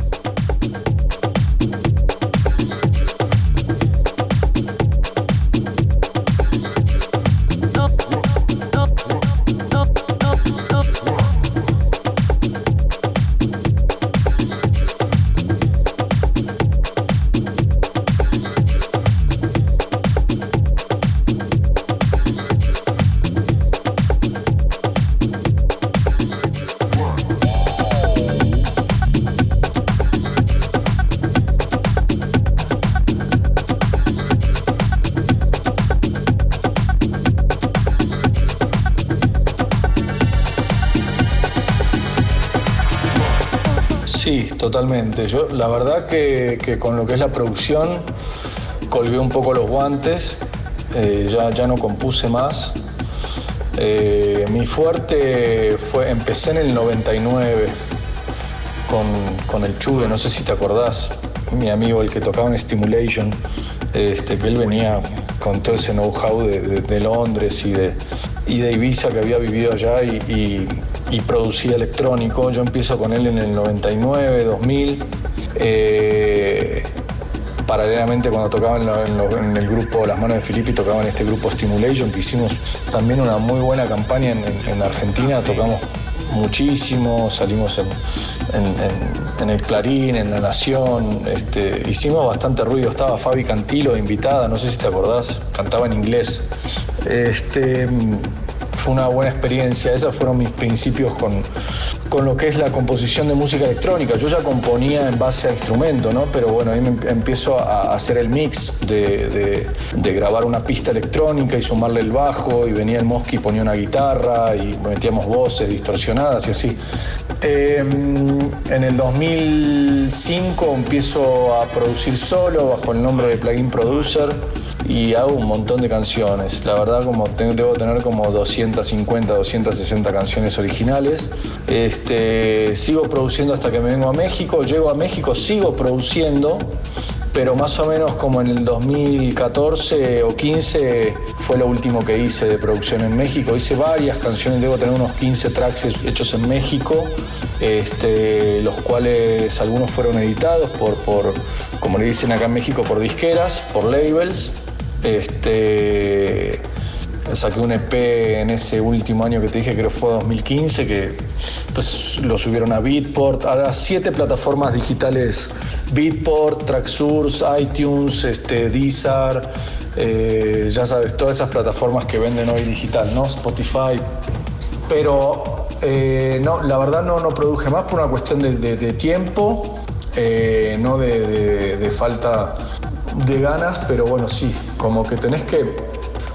Totalmente. Yo la verdad que, con lo que es la producción colgué un poco los guantes, eh, ya, ya no compuse más. Eh, mi fuerte fue, empecé en el 99 con, el Chuve, no sé si te acordás, mi amigo el que tocaba en Stimulation, este, que él venía con todo ese know-how de, Londres y de, y de Ibiza que había vivido allá y producía electrónico. Yo empiezo con él en el 99, 2000. Eh, paralelamente cuando tocaba en, el grupo Las Manos de Filippi, tocaba en este grupo Stimulation, que hicimos también una muy buena campaña en, Argentina, tocamos muchísimo, salimos en el Clarín, en La Nación, este, hicimos bastante ruido, estaba Fabi Cantilo invitada, no sé si te acordás, cantaba en inglés. Este, fue una buena experiencia, esos fueron mis principios con, con lo que es la composición de música electrónica. Yo ya componía en base a instrumento, ¿no? Pero bueno, ahí me em- empiezo a, hacer el mix de, grabar una pista electrónica y sumarle el bajo, y venía el Mosqui y ponía una guitarra, y metíamos voces distorsionadas y así. Eh, en el 2005 empiezo a producir solo bajo el nombre de Plugin Producer y hago un montón de canciones. La verdad, como te- debo tener como 250, 260 canciones originales. Este, sigo produciendo hasta que me vengo a México. Llego a México, sigo produciendo, pero más o menos como en el 2014 o 15 fue lo último que hice de producción en México. Hice varias canciones, debo tener unos 15 tracks hechos en México, este, los cuales algunos fueron editados por, por, como le dicen acá en México, por disqueras, por labels. Este, saqué un EP en ese último año que te dije, creo que fue 2015, que pues lo subieron a Beatport, a las siete plataformas digitales, Beatport, Tracksource, iTunes, este, Deezer, eh, ya sabes, todas esas plataformas que venden hoy digital, ¿no? Spotify. Pero eh, no, la verdad no, no produje más por una cuestión de, tiempo, eh, no de falta de ganas, pero bueno, sí, como que tenés que,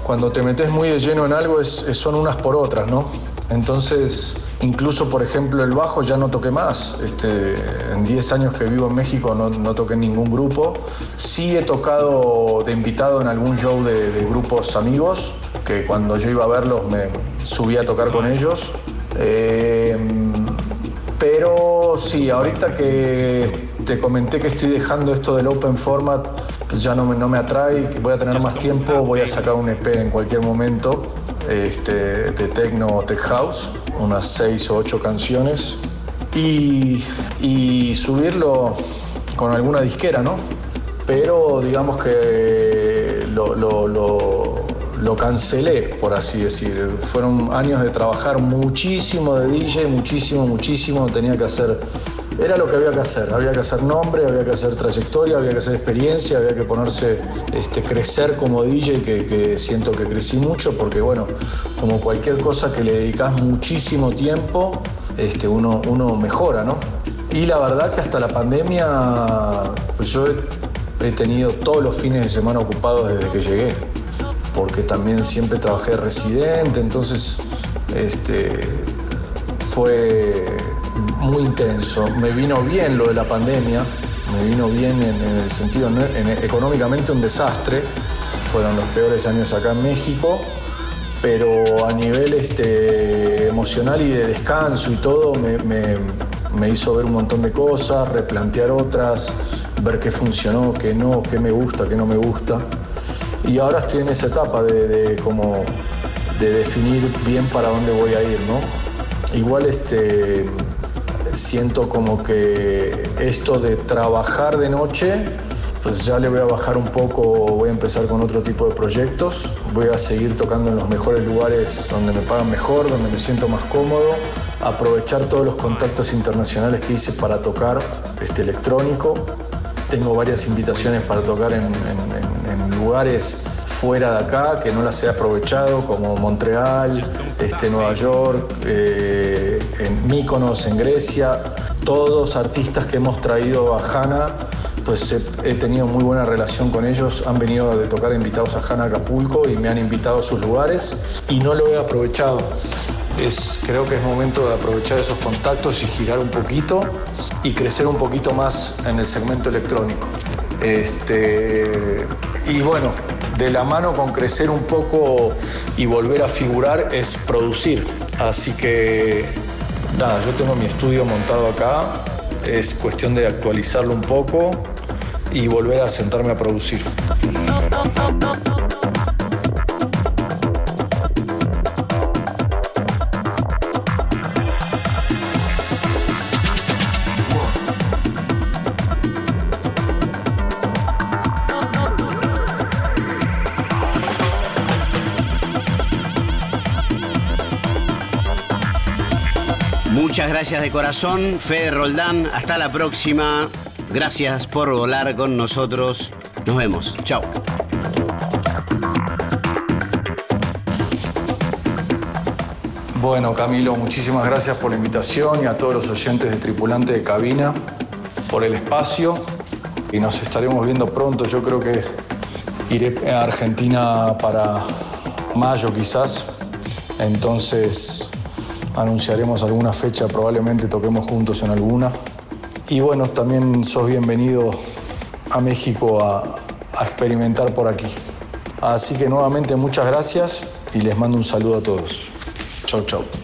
cuando te metes muy de lleno en algo, es, es- son unas por otras, ¿no? Entonces, incluso por ejemplo el bajo ya no toqué más. Este, en 10 años que vivo en México no, no toqué en ningún grupo. Sí he tocado de invitado en algún show de, de grupos amigos, que cuando yo iba a verlos me subí a tocar con ellos. Eh, pero sí, ahorita que te comenté que estoy dejando esto del open format, ya no me, no me atrae, que voy a tener más tiempo, voy a sacar un EP en cualquier momento este, de techno o tech house, unas seis o ocho canciones, y, y subirlo con alguna disquera, ¿no? Pero digamos que lo, lo- lo- lo cancelé, por así decir. Fueron años de trabajar muchísimo de DJ, muchísimo, muchísimo. Tenía que hacer. Era lo que había que hacer. Había que hacer nombre, había que hacer trayectoria, había que hacer experiencia, había que ponerse, este, crecer como DJ, que, siento que crecí mucho, porque bueno, como cualquier cosa que le dedicas muchísimo tiempo, este, uno, uno mejora, ¿no? Y la verdad que hasta la pandemia, pues yo he, he tenido todos los fines de semana ocupados desde que llegué, porque también siempre trabajé de residente, entonces este, fue muy intenso. Me vino bien lo de la pandemia, me vino bien en, el sentido, en- económicamente un desastre, fueron los peores años acá en México, pero a nivel este, emocional y de descanso y todo me, me- me hizo ver un montón de cosas, replantear otras, ver qué funcionó, qué no, qué me gusta, qué no me gusta. Y ahora estoy en esa etapa de, de como de definir bien para dónde voy a ir, ¿no? Igual este siento como que esto de trabajar de noche, pues ya le voy a bajar un poco, voy a empezar con otro tipo de proyectos, voy a seguir tocando en los mejores lugares donde me pagan mejor, donde me siento más cómodo, aprovechar todos los contactos internacionales que hice para tocar este electrónico. Tengo varias invitaciones para tocar en, en- lugares fuera de acá que no las he aprovechado, como Montreal, este, Nueva York, eh, en Mykonos, en Grecia. Todos artistas que hemos traído a Hanna, pues he, he tenido muy buena relación con ellos. Han venido de tocar invitados a Hanna Acapulco y me han invitado a sus lugares y no lo he aprovechado. Es, creo que es momento de aprovechar esos contactos y girar un poquito y crecer un poquito más en el segmento electrónico. Este, y bueno, de la mano con crecer un poco y volver a figurar es producir. Así que nada, yo tengo mi estudio montado acá, es cuestión de actualizarlo un poco y volver a sentarme a producir. Gracias de corazón, Fede Roldán. Hasta la próxima. Gracias por volar con nosotros. Nos vemos. Chao. Bueno, Camilo, muchísimas gracias por la invitación y a todos los oyentes de Tripulante de Cabina por el espacio. Y nos estaremos viendo pronto. Yo creo que iré a Argentina para mayo quizás. Entonces anunciaremos alguna fecha, probablemente toquemos juntos en alguna. Y bueno, también sos bienvenido a México a, experimentar por aquí. Así que nuevamente muchas gracias y les mando un saludo a todos. Chau, chau.